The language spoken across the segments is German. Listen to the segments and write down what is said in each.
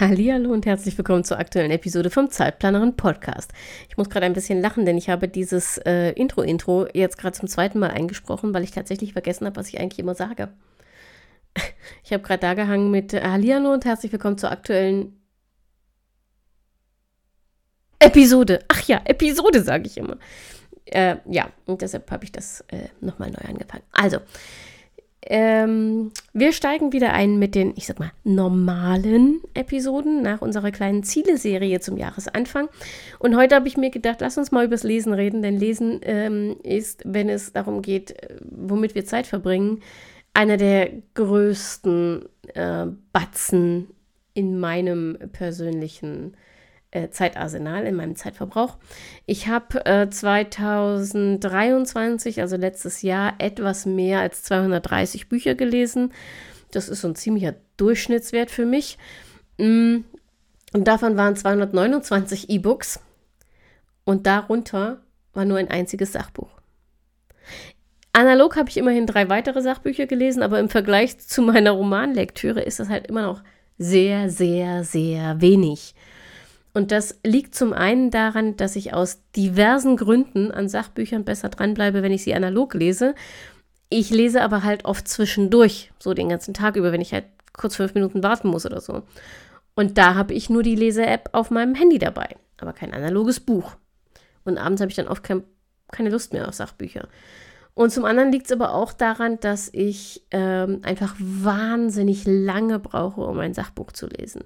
Hallo und herzlich willkommen zur aktuellen Episode vom Zeitplanerin Podcast. Ich muss gerade ein bisschen lachen, denn ich habe dieses äh, Intro-Intro jetzt gerade zum zweiten Mal eingesprochen, weil ich tatsächlich vergessen habe, was ich eigentlich immer sage. Ich habe gerade da gehangen mit Hallihallo und herzlich willkommen zur aktuellen Episode. Ach ja, Episode sage ich immer. Äh, ja, und deshalb habe ich das äh, nochmal neu angefangen. Also, ähm, wir steigen wieder ein mit den, ich sag mal, normalen Episoden nach unserer kleinen Ziele-Serie zum Jahresanfang. Und heute habe ich mir gedacht, lass uns mal übers Lesen reden, denn Lesen ähm, ist, wenn es darum geht, äh, womit wir Zeit verbringen, einer der größten äh, Batzen in meinem persönlichen äh, Zeitarsenal, in meinem Zeitverbrauch. Ich habe äh, 2023, also letztes Jahr, etwas mehr als 230 Bücher gelesen. Das ist so ein ziemlicher Durchschnittswert für mich. Mm, und davon waren 229 E-Books und darunter war nur ein einziges Sachbuch. Analog habe ich immerhin drei weitere Sachbücher gelesen, aber im Vergleich zu meiner Romanlektüre ist das halt immer noch sehr, sehr, sehr wenig. Und das liegt zum einen daran, dass ich aus diversen Gründen an Sachbüchern besser dranbleibe, wenn ich sie analog lese. Ich lese aber halt oft zwischendurch, so den ganzen Tag über, wenn ich halt kurz fünf Minuten warten muss oder so. Und da habe ich nur die Lese-App auf meinem Handy dabei, aber kein analoges Buch. Und abends habe ich dann oft kein, keine Lust mehr auf Sachbücher. Und zum anderen liegt es aber auch daran, dass ich ähm, einfach wahnsinnig lange brauche, um ein Sachbuch zu lesen.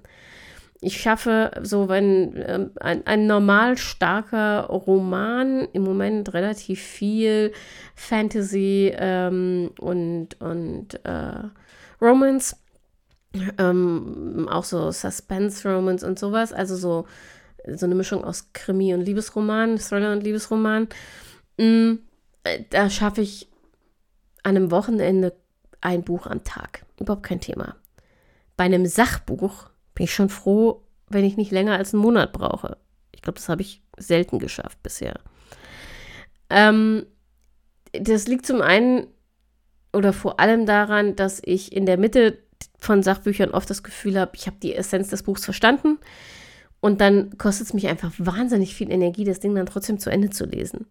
Ich schaffe so, wenn ähm, ein, ein normal starker Roman im Moment relativ viel Fantasy ähm, und, und äh, Romance, ähm, auch so Suspense-Romance und sowas, also so, so eine Mischung aus Krimi und Liebesroman, Thriller und Liebesroman. Mm, da schaffe ich an einem Wochenende ein Buch am Tag. Überhaupt kein Thema. Bei einem Sachbuch bin ich schon froh, wenn ich nicht länger als einen Monat brauche. Ich glaube, das habe ich selten geschafft bisher. Ähm, das liegt zum einen oder vor allem daran, dass ich in der Mitte von Sachbüchern oft das Gefühl habe, ich habe die Essenz des Buchs verstanden und dann kostet es mich einfach wahnsinnig viel Energie, das Ding dann trotzdem zu Ende zu lesen.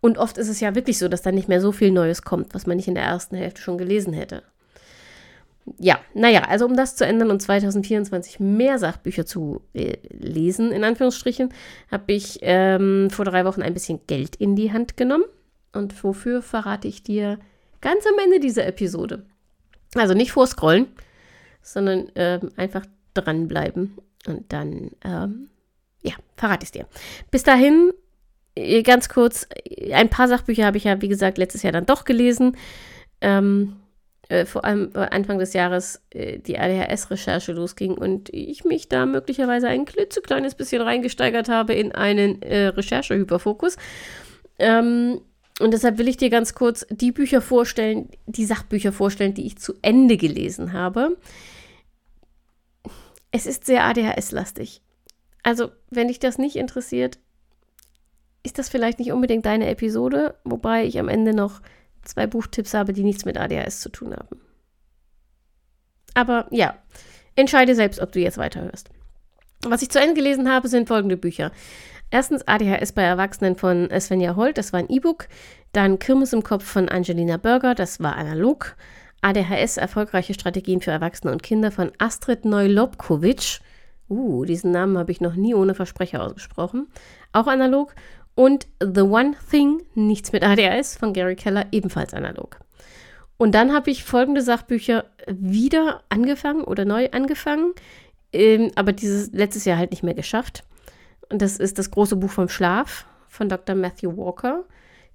Und oft ist es ja wirklich so, dass da nicht mehr so viel Neues kommt, was man nicht in der ersten Hälfte schon gelesen hätte. Ja, naja, also um das zu ändern und 2024 mehr Sachbücher zu äh, lesen, in Anführungsstrichen, habe ich ähm, vor drei Wochen ein bisschen Geld in die Hand genommen. Und wofür verrate ich dir ganz am Ende dieser Episode. Also nicht vorscrollen, sondern ähm, einfach dranbleiben. Und dann, ähm, ja, verrate ich es dir. Bis dahin äh, ganz kurz, ein paar Sachbücher habe ich ja, wie gesagt, letztes Jahr dann doch gelesen. Ähm, äh, vor allem Anfang des Jahres äh, die ADHS-Recherche losging und ich mich da möglicherweise ein klitzekleines bisschen reingesteigert habe in einen äh, Recherche-Hyperfokus. Ähm, und deshalb will ich dir ganz kurz die Bücher vorstellen, die Sachbücher vorstellen, die ich zu Ende gelesen habe. Es ist sehr ADHS-lastig. Also, wenn dich das nicht interessiert, ist das vielleicht nicht unbedingt deine Episode, wobei ich am Ende noch zwei Buchtipps habe, die nichts mit ADHS zu tun haben. Aber ja, entscheide selbst, ob du jetzt weiterhörst. Was ich zu Ende gelesen habe, sind folgende Bücher. Erstens ADHS bei Erwachsenen von Svenja Holt, das war ein E-Book. Dann Kirmes im Kopf von Angelina Berger, das war analog. ADHS, erfolgreiche Strategien für Erwachsene und Kinder von Astrid Neulobkowitsch. Uh, diesen Namen habe ich noch nie ohne Versprecher ausgesprochen. Auch analog. Und The One Thing, nichts mit ADHS von Gary Keller, ebenfalls analog. Und dann habe ich folgende Sachbücher wieder angefangen oder neu angefangen, ähm, aber dieses letztes Jahr halt nicht mehr geschafft. Und das ist das große Buch vom Schlaf von Dr. Matthew Walker,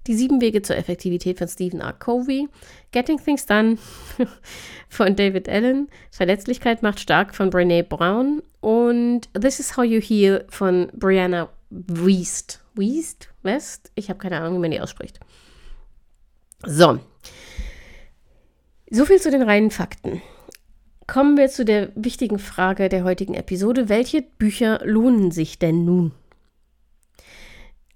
Die sieben Wege zur Effektivität von Stephen R. Covey, Getting Things Done von David Allen, Verletzlichkeit macht stark von Brene Brown und This is How You Heal von Brianna Wiest. Wiest? West? Ich habe keine Ahnung, wie man die ausspricht. So. So viel zu den reinen Fakten. Kommen wir zu der wichtigen Frage der heutigen Episode. Welche Bücher lohnen sich denn nun?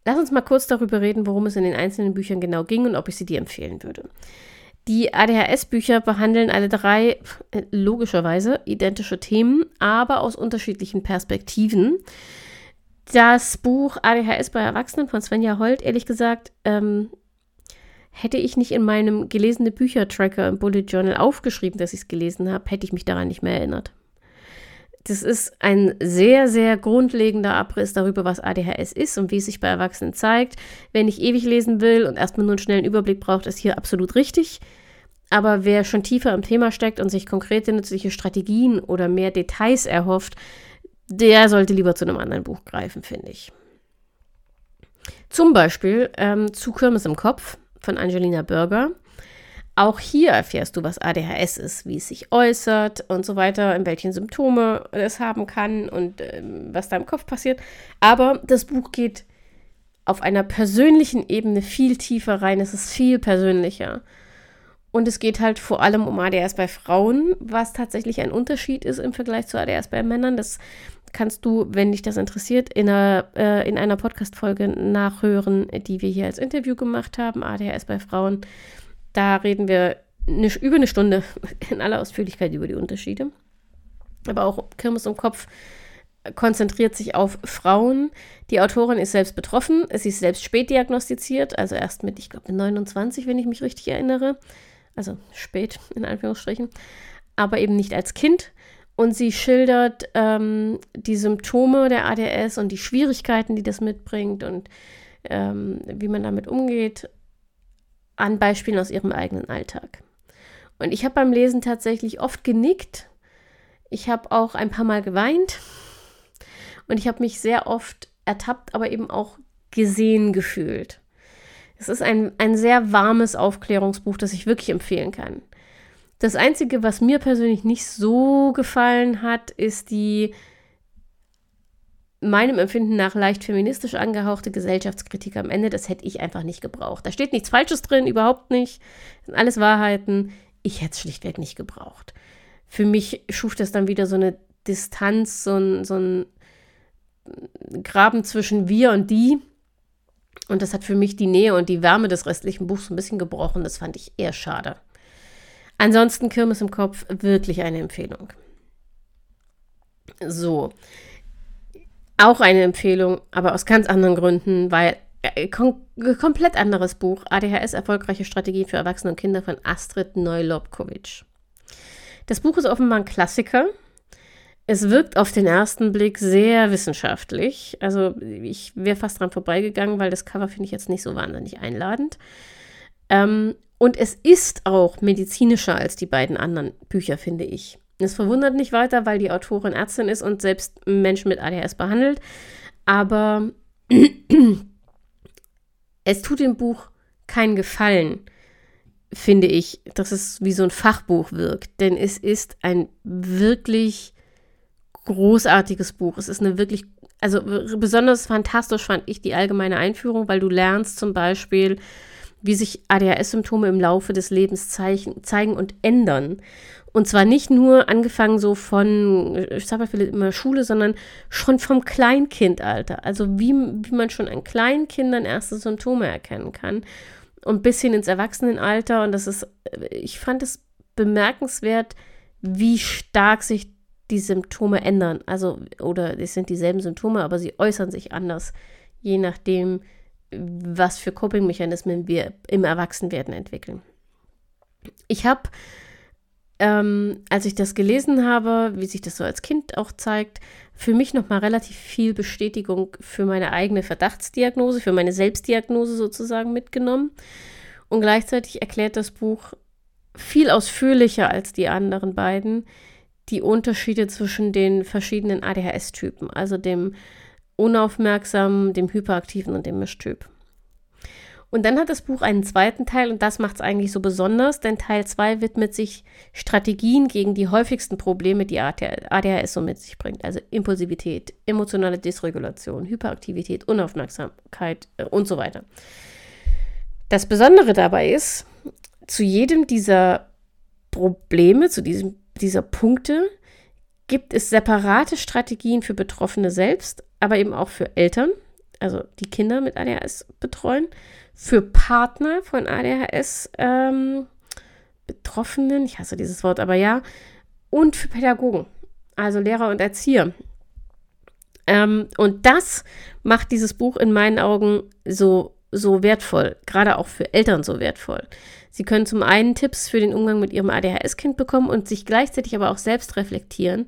Lass uns mal kurz darüber reden, worum es in den einzelnen Büchern genau ging und ob ich sie dir empfehlen würde. Die ADHS-Bücher behandeln alle drei äh, logischerweise identische Themen, aber aus unterschiedlichen Perspektiven. Das Buch ADHS bei Erwachsenen von Svenja Holt, ehrlich gesagt, ähm, hätte ich nicht in meinem gelesene Bücher-Tracker im Bullet Journal aufgeschrieben, dass ich es gelesen habe, hätte ich mich daran nicht mehr erinnert. Das ist ein sehr, sehr grundlegender Abriss darüber, was ADHS ist und wie es sich bei Erwachsenen zeigt. Wenn ich ewig lesen will und erstmal nur einen schnellen Überblick braucht, ist hier absolut richtig. Aber wer schon tiefer im Thema steckt und sich konkrete nützliche Strategien oder mehr Details erhofft, der sollte lieber zu einem anderen Buch greifen, finde ich. Zum Beispiel ähm, zu Kirmes im Kopf von Angelina Burger. Auch hier erfährst du, was ADHS ist, wie es sich äußert und so weiter, in welchen Symptome es haben kann und ähm, was da im Kopf passiert. Aber das Buch geht auf einer persönlichen Ebene viel tiefer rein. Es ist viel persönlicher. Und es geht halt vor allem um ADHS bei Frauen, was tatsächlich ein Unterschied ist im Vergleich zu ADHS bei Männern. Das kannst du, wenn dich das interessiert, in einer, äh, in einer Podcast-Folge nachhören, die wir hier als Interview gemacht haben, ADHS bei Frauen. Da reden wir eine, über eine Stunde in aller Ausführlichkeit über die Unterschiede. Aber auch Kirmes im Kopf konzentriert sich auf Frauen. Die Autorin ist selbst betroffen. Sie ist selbst spät diagnostiziert, also erst mit, ich glaube, 29, wenn ich mich richtig erinnere. Also spät, in Anführungsstrichen. Aber eben nicht als Kind. Und sie schildert ähm, die Symptome der ADS und die Schwierigkeiten, die das mitbringt und ähm, wie man damit umgeht an Beispielen aus ihrem eigenen Alltag. Und ich habe beim Lesen tatsächlich oft genickt. Ich habe auch ein paar Mal geweint. Und ich habe mich sehr oft ertappt, aber eben auch gesehen gefühlt. Es ist ein, ein sehr warmes Aufklärungsbuch, das ich wirklich empfehlen kann. Das Einzige, was mir persönlich nicht so gefallen hat, ist die meinem Empfinden nach leicht feministisch angehauchte Gesellschaftskritik am Ende, das hätte ich einfach nicht gebraucht. Da steht nichts Falsches drin, überhaupt nicht. Das sind alles Wahrheiten. Ich hätte es schlichtweg nicht gebraucht. Für mich schuf das dann wieder so eine Distanz, so ein, so ein Graben zwischen wir und die. Und das hat für mich die Nähe und die Wärme des restlichen Buchs ein bisschen gebrochen. Das fand ich eher schade. Ansonsten Kirmes im Kopf, wirklich eine Empfehlung. So, auch eine Empfehlung, aber aus ganz anderen Gründen, weil äh, kom komplett anderes Buch, ADHS Erfolgreiche Strategie für Erwachsene und Kinder von Astrid Neulobkowitsch. Das Buch ist offenbar ein Klassiker. Es wirkt auf den ersten Blick sehr wissenschaftlich. Also ich wäre fast dran vorbeigegangen, weil das Cover finde ich jetzt nicht so wahnsinnig einladend. Ähm, und es ist auch medizinischer als die beiden anderen Bücher, finde ich. Es verwundert nicht weiter, weil die Autorin Ärztin ist und selbst Menschen mit ADHS behandelt. Aber es tut dem Buch keinen Gefallen, finde ich, dass es wie so ein Fachbuch wirkt. Denn es ist ein wirklich großartiges Buch. Es ist eine wirklich, also besonders fantastisch fand ich die allgemeine Einführung, weil du lernst zum Beispiel, wie sich ADHS-Symptome im Laufe des Lebens zeigen und ändern. Und zwar nicht nur angefangen so von, ich sage mal immer Schule, sondern schon vom Kleinkindalter. Also wie, wie man schon an Kleinkindern erste Symptome erkennen kann. Und bis hin ins Erwachsenenalter. Und das ist, ich fand es bemerkenswert, wie stark sich die Symptome ändern. Also, oder es sind dieselben Symptome, aber sie äußern sich anders, je nachdem, was für Coping-Mechanismen wir im Erwachsenwerden entwickeln. Ich habe ähm, als ich das gelesen habe, wie sich das so als Kind auch zeigt, für mich nochmal relativ viel Bestätigung für meine eigene Verdachtsdiagnose, für meine Selbstdiagnose sozusagen mitgenommen. Und gleichzeitig erklärt das Buch viel ausführlicher als die anderen beiden die Unterschiede zwischen den verschiedenen ADHS-Typen, also dem unaufmerksamen, dem hyperaktiven und dem Mischtyp. Und dann hat das Buch einen zweiten Teil und das macht es eigentlich so besonders, denn Teil 2 widmet sich Strategien gegen die häufigsten Probleme, die ADHS so mit sich bringt. Also Impulsivität, emotionale Dysregulation, Hyperaktivität, Unaufmerksamkeit äh, und so weiter. Das Besondere dabei ist, zu jedem dieser Probleme, zu diesem, dieser Punkte, gibt es separate Strategien für Betroffene selbst, aber eben auch für Eltern, also die Kinder mit ADHS betreuen für Partner von ADHS ähm, Betroffenen, ich hasse dieses Wort, aber ja, und für Pädagogen, also Lehrer und Erzieher. Ähm, und das macht dieses Buch in meinen Augen so, so wertvoll, gerade auch für Eltern so wertvoll. Sie können zum einen Tipps für den Umgang mit ihrem ADHS-Kind bekommen und sich gleichzeitig aber auch selbst reflektieren,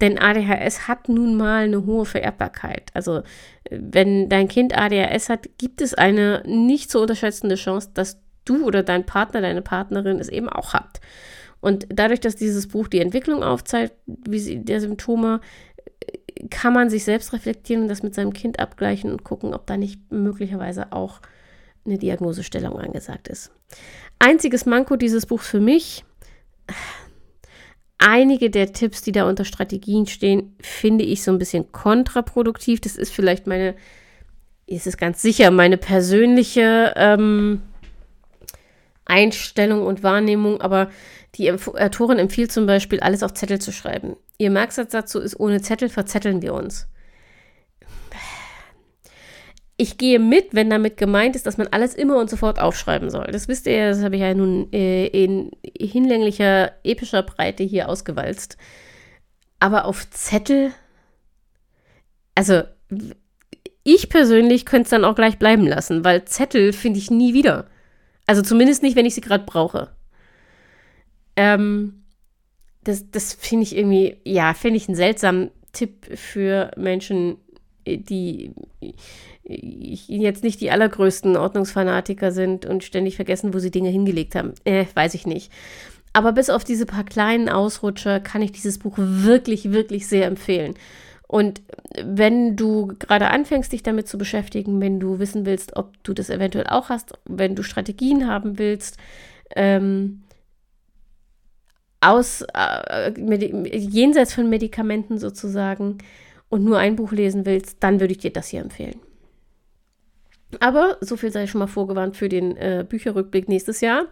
denn ADHS hat nun mal eine hohe Vererbbarkeit. Also wenn dein Kind ADHS hat, gibt es eine nicht zu unterschätzende Chance, dass du oder dein Partner, deine Partnerin es eben auch habt. Und dadurch, dass dieses Buch die Entwicklung aufzeigt, wie sie der Symptome, kann man sich selbst reflektieren und das mit seinem Kind abgleichen und gucken, ob da nicht möglicherweise auch eine Diagnosestellung angesagt ist. Einziges Manko dieses Buchs für mich, einige der Tipps, die da unter Strategien stehen, finde ich so ein bisschen kontraproduktiv. Das ist vielleicht meine, ist es ganz sicher, meine persönliche ähm, Einstellung und Wahrnehmung, aber die Autorin empfiehlt zum Beispiel, alles auf Zettel zu schreiben. Ihr Merksatz dazu ist, ohne Zettel verzetteln wir uns ich gehe mit, wenn damit gemeint ist, dass man alles immer und sofort aufschreiben soll. Das wisst ihr das habe ich ja nun äh, in hinlänglicher, epischer Breite hier ausgewalzt. Aber auf Zettel, also ich persönlich könnte es dann auch gleich bleiben lassen, weil Zettel finde ich nie wieder. Also zumindest nicht, wenn ich sie gerade brauche. Ähm, das das finde ich irgendwie, ja, finde ich einen seltsamen Tipp für Menschen, die jetzt nicht die allergrößten Ordnungsfanatiker sind und ständig vergessen, wo sie Dinge hingelegt haben. Äh, weiß ich nicht. Aber bis auf diese paar kleinen Ausrutscher kann ich dieses Buch wirklich, wirklich sehr empfehlen. Und wenn du gerade anfängst, dich damit zu beschäftigen, wenn du wissen willst, ob du das eventuell auch hast, wenn du Strategien haben willst, ähm, aus äh, jenseits von Medikamenten sozusagen und nur ein Buch lesen willst, dann würde ich dir das hier empfehlen. Aber so viel sei schon mal vorgewarnt für den äh, Bücherrückblick nächstes Jahr.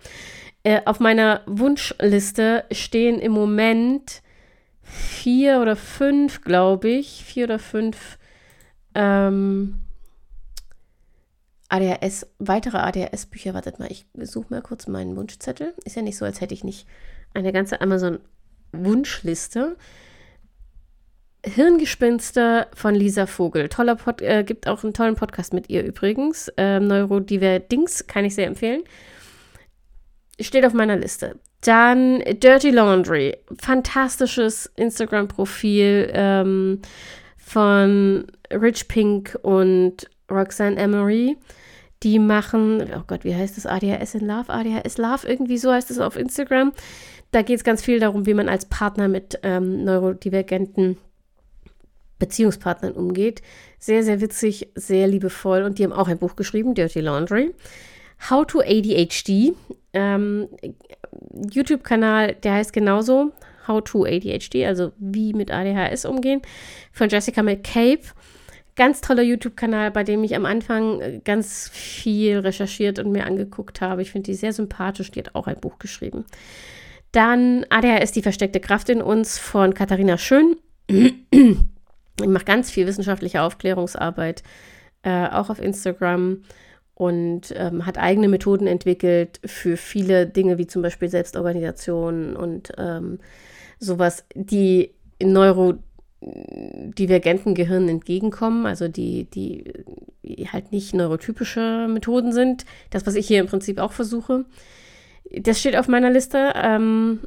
Äh, auf meiner Wunschliste stehen im Moment vier oder fünf, glaube ich, vier oder fünf ähm, ADHS, weitere ADHS-Bücher. Wartet mal, ich suche mal kurz meinen Wunschzettel. Ist ja nicht so, als hätte ich nicht eine ganze Amazon-Wunschliste. Hirngespinste von Lisa Vogel. Toller Pod, äh, gibt auch einen tollen Podcast mit ihr übrigens. Ähm, Neurodiverdings kann ich sehr empfehlen. Steht auf meiner Liste. Dann Dirty Laundry. Fantastisches Instagram-Profil ähm, von Rich Pink und Roxanne Emery. Die machen, oh Gott, wie heißt das? ADHS in Love? ADHS Love, irgendwie so heißt es auf Instagram. Da geht es ganz viel darum, wie man als Partner mit ähm, neurodivergenten Beziehungspartnern umgeht. Sehr, sehr witzig, sehr liebevoll. Und die haben auch ein Buch geschrieben, Dirty Laundry. How to ADHD. Ähm, YouTube-Kanal, der heißt genauso. How to ADHD, also wie mit ADHS umgehen. Von Jessica McCabe. Ganz toller YouTube-Kanal, bei dem ich am Anfang äh, ganz viel recherchiert und mir angeguckt habe. Ich finde die sehr sympathisch. Die hat auch ein Buch geschrieben. Dann ADHS, die versteckte Kraft in uns von Katharina Schön. Ich mache ganz viel wissenschaftliche Aufklärungsarbeit, äh, auch auf Instagram und ähm, hat eigene Methoden entwickelt für viele Dinge, wie zum Beispiel Selbstorganisation und ähm, sowas, die neurodivergenten Gehirnen entgegenkommen, also die, die halt nicht neurotypische Methoden sind. Das, was ich hier im Prinzip auch versuche. Das steht auf meiner Liste. Ähm,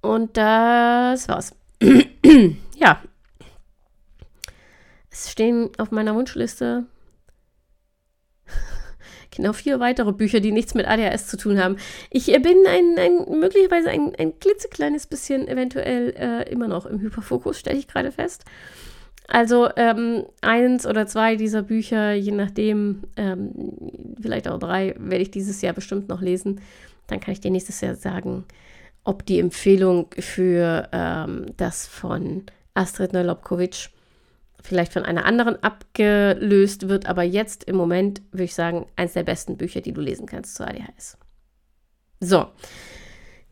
und das war's. ja, stehen auf meiner Wunschliste genau vier weitere Bücher, die nichts mit ADHS zu tun haben. Ich äh, bin ein, ein möglicherweise ein, ein klitzekleines bisschen eventuell äh, immer noch im Hyperfokus, stelle ich gerade fest. Also ähm, eins oder zwei dieser Bücher, je nachdem, ähm, vielleicht auch drei, werde ich dieses Jahr bestimmt noch lesen. Dann kann ich dir nächstes Jahr sagen, ob die Empfehlung für ähm, das von Astrid Neulobkowitsch vielleicht von einer anderen abgelöst wird, aber jetzt im Moment würde ich sagen, eines der besten Bücher, die du lesen kannst zu ADHS. So,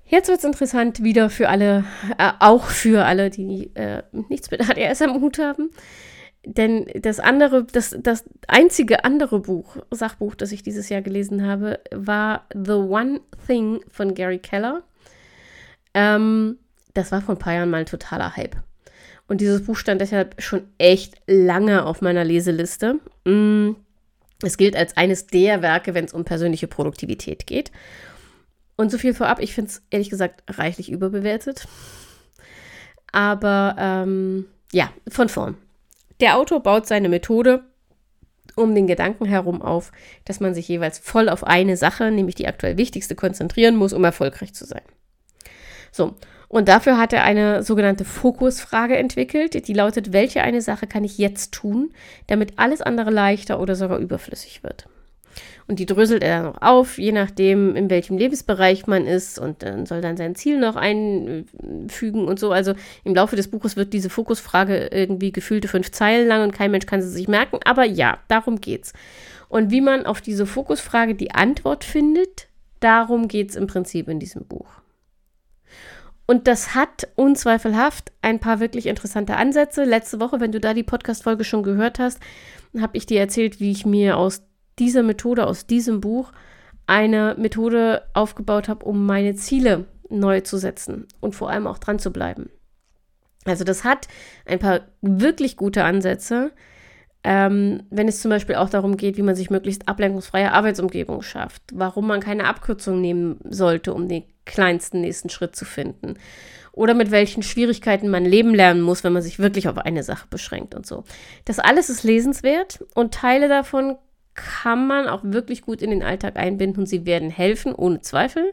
jetzt wird es interessant wieder für alle, äh, auch für alle, die äh, nichts mit ADHS am Hut haben. Denn das andere, das, das einzige andere Buch, Sachbuch, das ich dieses Jahr gelesen habe, war The One Thing von Gary Keller. Ähm, das war vor ein paar Jahren mal ein totaler Hype. Und dieses Buch stand deshalb schon echt lange auf meiner Leseliste. Mm, es gilt als eines der Werke, wenn es um persönliche Produktivität geht. Und so viel vorab, ich finde es ehrlich gesagt reichlich überbewertet. Aber ähm, ja, von vorn. Der Autor baut seine Methode um den Gedanken herum auf, dass man sich jeweils voll auf eine Sache, nämlich die aktuell wichtigste, konzentrieren muss, um erfolgreich zu sein. So, und dafür hat er eine sogenannte Fokusfrage entwickelt, die lautet, welche eine Sache kann ich jetzt tun, damit alles andere leichter oder sogar überflüssig wird. Und die dröselt er dann noch auf, je nachdem, in welchem Lebensbereich man ist und dann soll dann sein Ziel noch einfügen und so. Also im Laufe des Buches wird diese Fokusfrage irgendwie gefühlte fünf Zeilen lang und kein Mensch kann sie sich merken. Aber ja, darum geht's. Und wie man auf diese Fokusfrage die Antwort findet, darum geht's im Prinzip in diesem Buch. Und das hat unzweifelhaft ein paar wirklich interessante Ansätze. Letzte Woche, wenn du da die Podcast-Folge schon gehört hast, habe ich dir erzählt, wie ich mir aus dieser Methode, aus diesem Buch, eine Methode aufgebaut habe, um meine Ziele neu zu setzen und vor allem auch dran zu bleiben. Also das hat ein paar wirklich gute Ansätze, ähm, wenn es zum Beispiel auch darum geht, wie man sich möglichst ablenkungsfreie Arbeitsumgebung schafft, warum man keine Abkürzung nehmen sollte, um den kleinsten nächsten Schritt zu finden. Oder mit welchen Schwierigkeiten man leben lernen muss, wenn man sich wirklich auf eine Sache beschränkt und so. Das alles ist lesenswert und Teile davon kann man auch wirklich gut in den Alltag einbinden und sie werden helfen, ohne Zweifel.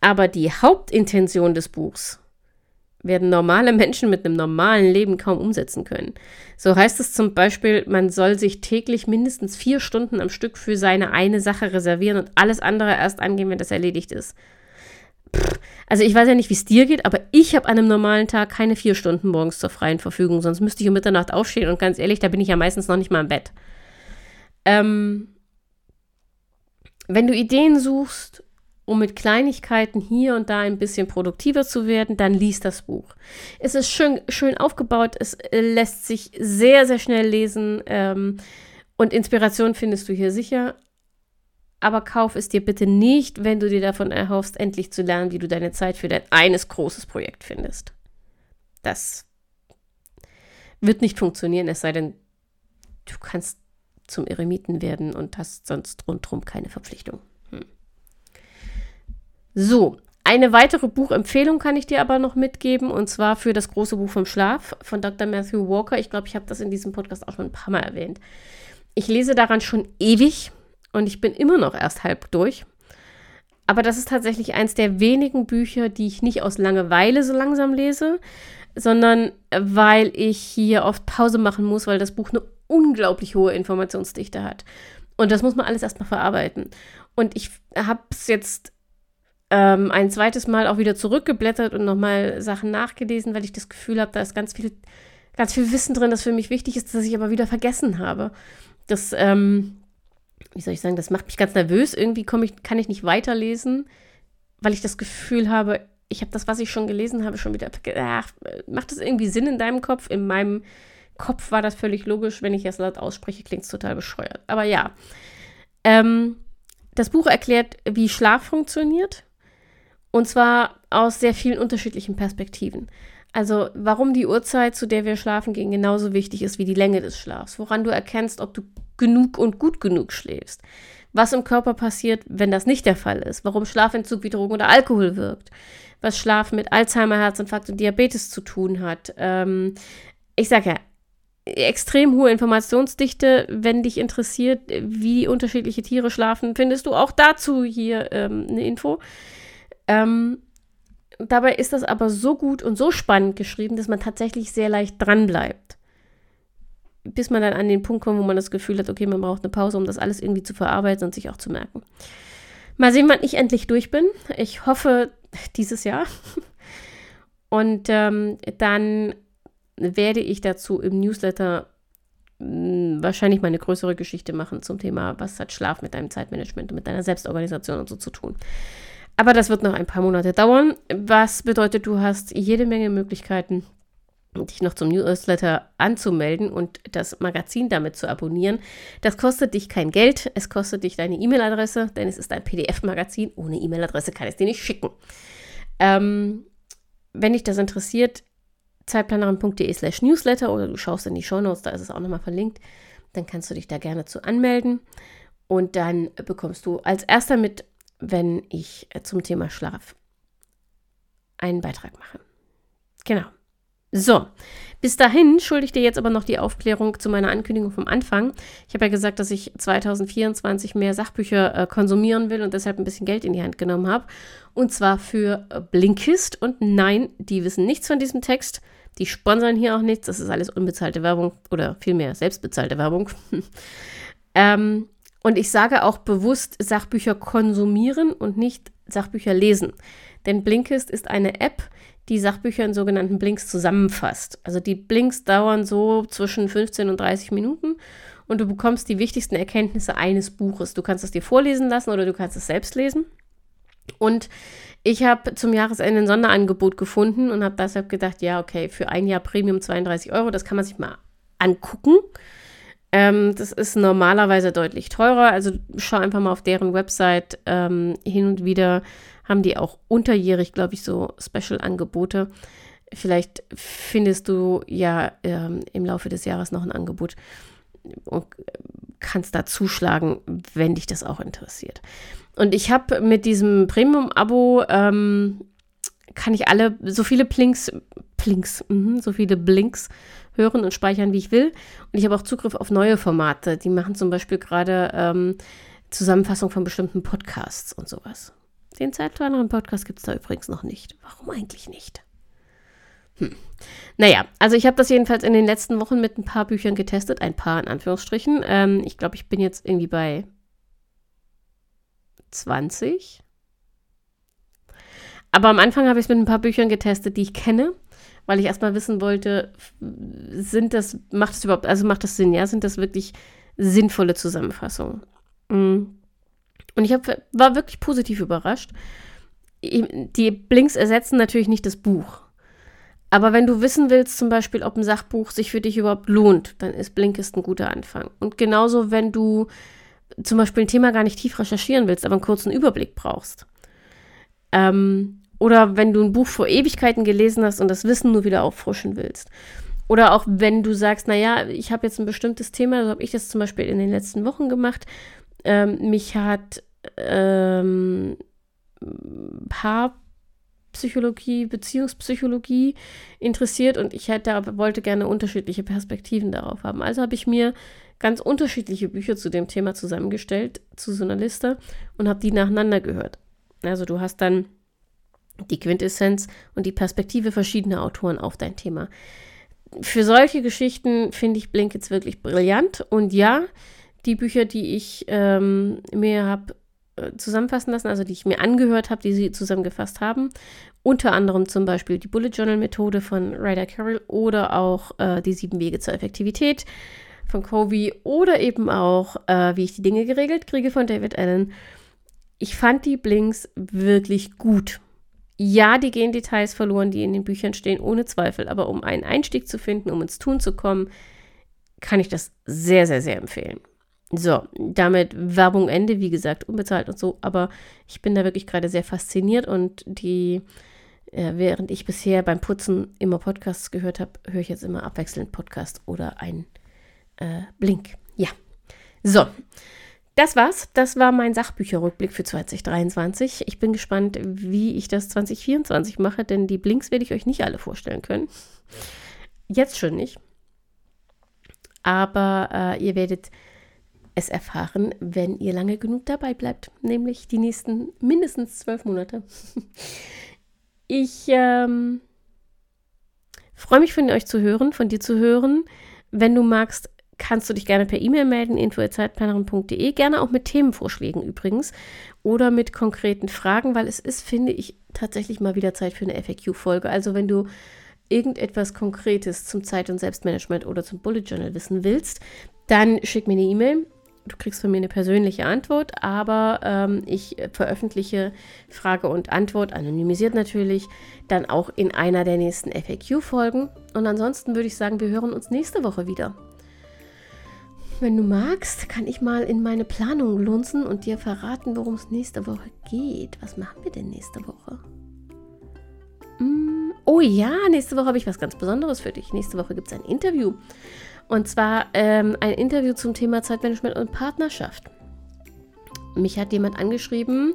Aber die Hauptintention des Buchs werden normale Menschen mit einem normalen Leben kaum umsetzen können. So heißt es zum Beispiel, man soll sich täglich mindestens vier Stunden am Stück für seine eine Sache reservieren und alles andere erst angehen, wenn das erledigt ist. Also ich weiß ja nicht, wie es dir geht, aber ich habe an einem normalen Tag keine vier Stunden morgens zur freien Verfügung, sonst müsste ich um Mitternacht aufstehen und ganz ehrlich, da bin ich ja meistens noch nicht mal im Bett. Ähm, wenn du Ideen suchst, um mit Kleinigkeiten hier und da ein bisschen produktiver zu werden, dann liest das Buch. Es ist schön, schön aufgebaut, es lässt sich sehr, sehr schnell lesen ähm, und Inspiration findest du hier sicher. Aber kauf es dir bitte nicht, wenn du dir davon erhoffst, endlich zu lernen, wie du deine Zeit für dein eines großes Projekt findest. Das wird nicht funktionieren, es sei denn, du kannst zum Eremiten werden und hast sonst rundherum keine Verpflichtung. Hm. So, eine weitere Buchempfehlung kann ich dir aber noch mitgeben und zwar für das große Buch vom Schlaf von Dr. Matthew Walker. Ich glaube, ich habe das in diesem Podcast auch schon ein paar Mal erwähnt. Ich lese daran schon ewig und ich bin immer noch erst halb durch. Aber das ist tatsächlich eins der wenigen Bücher, die ich nicht aus Langeweile so langsam lese, sondern weil ich hier oft Pause machen muss, weil das Buch eine unglaublich hohe Informationsdichte hat. Und das muss man alles erstmal verarbeiten. Und ich habe es jetzt ähm, ein zweites Mal auch wieder zurückgeblättert und nochmal Sachen nachgelesen, weil ich das Gefühl habe, da ist ganz viel, ganz viel Wissen drin, das für mich wichtig ist, das ich aber wieder vergessen habe. Das, ähm, wie soll ich sagen, das macht mich ganz nervös. Irgendwie ich, kann ich nicht weiterlesen, weil ich das Gefühl habe, ich habe das, was ich schon gelesen habe, schon wieder. Ach, macht das irgendwie Sinn in deinem Kopf? In meinem Kopf war das völlig logisch. Wenn ich es laut ausspreche, klingt es total bescheuert. Aber ja. Ähm, das Buch erklärt, wie Schlaf funktioniert. Und zwar aus sehr vielen unterschiedlichen Perspektiven. Also, warum die Uhrzeit, zu der wir schlafen gehen, genauso wichtig ist wie die Länge des Schlafs. Woran du erkennst, ob du genug und gut genug schläfst. Was im Körper passiert, wenn das nicht der Fall ist. Warum Schlafentzug wie Drogen oder Alkohol wirkt. Was Schlaf mit Alzheimer, Herzinfarkt und Diabetes zu tun hat. Ähm, ich sage ja, extrem hohe Informationsdichte. Wenn dich interessiert, wie unterschiedliche Tiere schlafen, findest du auch dazu hier ähm, eine Info. Ähm, dabei ist das aber so gut und so spannend geschrieben, dass man tatsächlich sehr leicht dran bleibt. bis man dann an den Punkt kommt, wo man das Gefühl hat, okay, man braucht eine Pause, um das alles irgendwie zu verarbeiten und sich auch zu merken. Mal sehen, wann ich endlich durch bin. Ich hoffe dieses Jahr. Und ähm, dann werde ich dazu im Newsletter mh, hm, wahrscheinlich mal eine größere Geschichte machen zum Thema, was hat Schlaf mit deinem Zeitmanagement und mit deiner Selbstorganisation und so zu tun. Aber das wird noch ein paar Monate dauern, was bedeutet, du hast jede Menge Möglichkeiten, dich noch zum Newsletter anzumelden und das Magazin damit zu abonnieren. Das kostet dich kein Geld, es kostet dich deine E-Mail-Adresse, denn es ist ein PDF-Magazin. Ohne E-Mail-Adresse kann es dir nicht schicken. Ähm, wenn dich das interessiert, zeitplanerin.de slash newsletter oder du schaust in die Shownotes, da ist es auch nochmal verlinkt, dann kannst du dich da gerne zu anmelden und dann bekommst du als erster mit, wenn ich zum Thema Schlaf einen Beitrag mache. Genau. So, bis dahin schulde ich dir jetzt aber noch die Aufklärung zu meiner Ankündigung vom Anfang. Ich habe ja gesagt, dass ich 2024 mehr Sachbücher äh, konsumieren will und deshalb ein bisschen Geld in die Hand genommen habe. Und zwar für Blinkist. Und nein, die wissen nichts von diesem Text. Die sponsern hier auch nichts. Das ist alles unbezahlte Werbung oder vielmehr selbstbezahlte Werbung. ähm, und ich sage auch bewusst Sachbücher konsumieren und nicht Sachbücher lesen. Denn Blinkist ist eine App, die Sachbücher in sogenannten Blinks zusammenfasst. Also die Blinks dauern so zwischen 15 und 30 Minuten und du bekommst die wichtigsten Erkenntnisse eines Buches. Du kannst es dir vorlesen lassen oder du kannst es selbst lesen. Und ich habe zum Jahresende ein Sonderangebot gefunden und habe deshalb gedacht, ja, okay, für ein Jahr Premium 32 Euro, das kann man sich mal angucken. Ähm, das ist normalerweise deutlich teurer. Also schau einfach mal auf deren Website ähm, hin und wieder haben die auch unterjährig, glaube ich, so Special-Angebote. Vielleicht findest du ja ähm, im Laufe des Jahres noch ein Angebot und kannst da zuschlagen, wenn dich das auch interessiert. Und ich habe mit diesem Premium-Abo ähm, kann ich alle so viele Plinks, Plinks, mh, so viele Blinks hören und speichern, wie ich will. Und ich habe auch Zugriff auf neue Formate. Die machen zum Beispiel gerade ähm, Zusammenfassung von bestimmten Podcasts und sowas. Den zeitkleineren Podcast gibt es da übrigens noch nicht. Warum eigentlich nicht? Hm. Naja, also ich habe das jedenfalls in den letzten Wochen mit ein paar Büchern getestet. Ein paar in Anführungsstrichen. Ähm, ich glaube, ich bin jetzt irgendwie bei 20. Aber am Anfang habe ich es mit ein paar Büchern getestet, die ich kenne, weil ich erstmal wissen wollte, sind das, macht das überhaupt, also macht das Sinn, ja? Sind das wirklich sinnvolle Zusammenfassungen? Mhm. Und ich hab, war wirklich positiv überrascht. Die Blinks ersetzen natürlich nicht das Buch. Aber wenn du wissen willst, zum Beispiel, ob ein Sachbuch sich für dich überhaupt lohnt, dann ist Blinkist ein guter Anfang. Und genauso, wenn du zum Beispiel ein Thema gar nicht tief recherchieren willst, aber einen kurzen Überblick brauchst. Ähm, oder wenn du ein Buch vor Ewigkeiten gelesen hast und das Wissen nur wieder auffrischen willst. Oder auch wenn du sagst, naja, ich habe jetzt ein bestimmtes Thema, so habe ich das zum Beispiel in den letzten Wochen gemacht. Ähm, mich hat ähm, Paarpsychologie, Beziehungspsychologie interessiert und ich hätte, wollte gerne unterschiedliche Perspektiven darauf haben. Also habe ich mir ganz unterschiedliche Bücher zu dem Thema zusammengestellt, zu so einer Liste und habe die nacheinander gehört. Also du hast dann die Quintessenz und die Perspektive verschiedener Autoren auf dein Thema. Für solche Geschichten finde ich Blink jetzt wirklich brillant. Und ja, die Bücher, die ich ähm, mir habe äh, zusammenfassen lassen, also die ich mir angehört habe, die sie zusammengefasst haben, unter anderem zum Beispiel die Bullet Journal Methode von Ryder Carroll oder auch äh, die sieben Wege zur Effektivität von Covey oder eben auch, äh, wie ich die Dinge geregelt kriege von David Allen. Ich fand die Blinks wirklich gut. Ja, die gehen Details verloren, die in den Büchern stehen, ohne Zweifel. Aber um einen Einstieg zu finden, um ins Tun zu kommen, kann ich das sehr, sehr, sehr empfehlen. So, damit Werbung Ende, wie gesagt, unbezahlt und so. Aber ich bin da wirklich gerade sehr fasziniert und die, äh, während ich bisher beim Putzen immer Podcasts gehört habe, höre ich jetzt immer abwechselnd Podcast oder ein äh, Blink. Ja. So. Das war's. Das war mein Sachbücherrückblick für 2023. Ich bin gespannt, wie ich das 2024 mache, denn die Blinks werde ich euch nicht alle vorstellen können. Jetzt schon nicht. Aber äh, ihr werdet es erfahren, wenn ihr lange genug dabei bleibt, nämlich die nächsten mindestens zwölf Monate. Ich ähm, freue mich von euch zu hören, von dir zu hören. Wenn du magst, kannst du dich gerne per E-Mail melden, info.zeitplanerin.de, gerne auch mit Themenvorschlägen übrigens oder mit konkreten Fragen, weil es ist, finde ich, tatsächlich mal wieder Zeit für eine FAQ-Folge. Also wenn du irgendetwas Konkretes zum Zeit- und Selbstmanagement oder zum Bullet Journal wissen willst, dann schick mir eine E-Mail. Du kriegst von mir eine persönliche Antwort, aber ähm, ich veröffentliche Frage und Antwort, anonymisiert natürlich, dann auch in einer der nächsten FAQ-Folgen. Und ansonsten würde ich sagen, wir hören uns nächste Woche wieder. Wenn du magst, kann ich mal in meine Planung lunzen und dir verraten, worum es nächste Woche geht. Was machen wir denn nächste Woche? Mm, oh ja, nächste Woche habe ich was ganz Besonderes für dich. Nächste Woche gibt es ein Interview. Und zwar ähm, ein Interview zum Thema Zeitmanagement und Partnerschaft. Mich hat jemand angeschrieben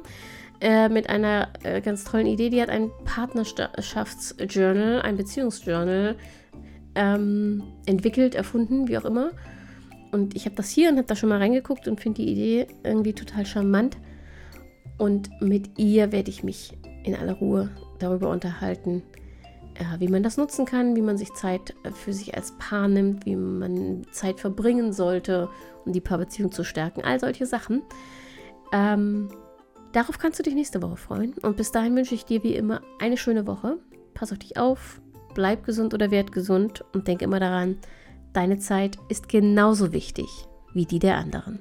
äh, mit einer äh, ganz tollen Idee. Die hat ein Partnerschaftsjournal, ein Beziehungsjournal ähm, entwickelt, erfunden, wie auch immer. Und ich habe das hier und habe da schon mal reingeguckt und finde die Idee irgendwie total charmant. Und mit ihr werde ich mich in aller Ruhe darüber unterhalten, äh, wie man das nutzen kann, wie man sich Zeit äh, für sich als Paar nimmt, wie man Zeit verbringen sollte, um die Paarbeziehung zu stärken. All solche Sachen. Ähm, darauf kannst du dich nächste Woche freuen. Und bis dahin wünsche ich dir wie immer eine schöne Woche. Pass auf dich auf, bleib gesund oder werd gesund und denk immer daran, Deine Zeit ist genauso wichtig wie die der anderen.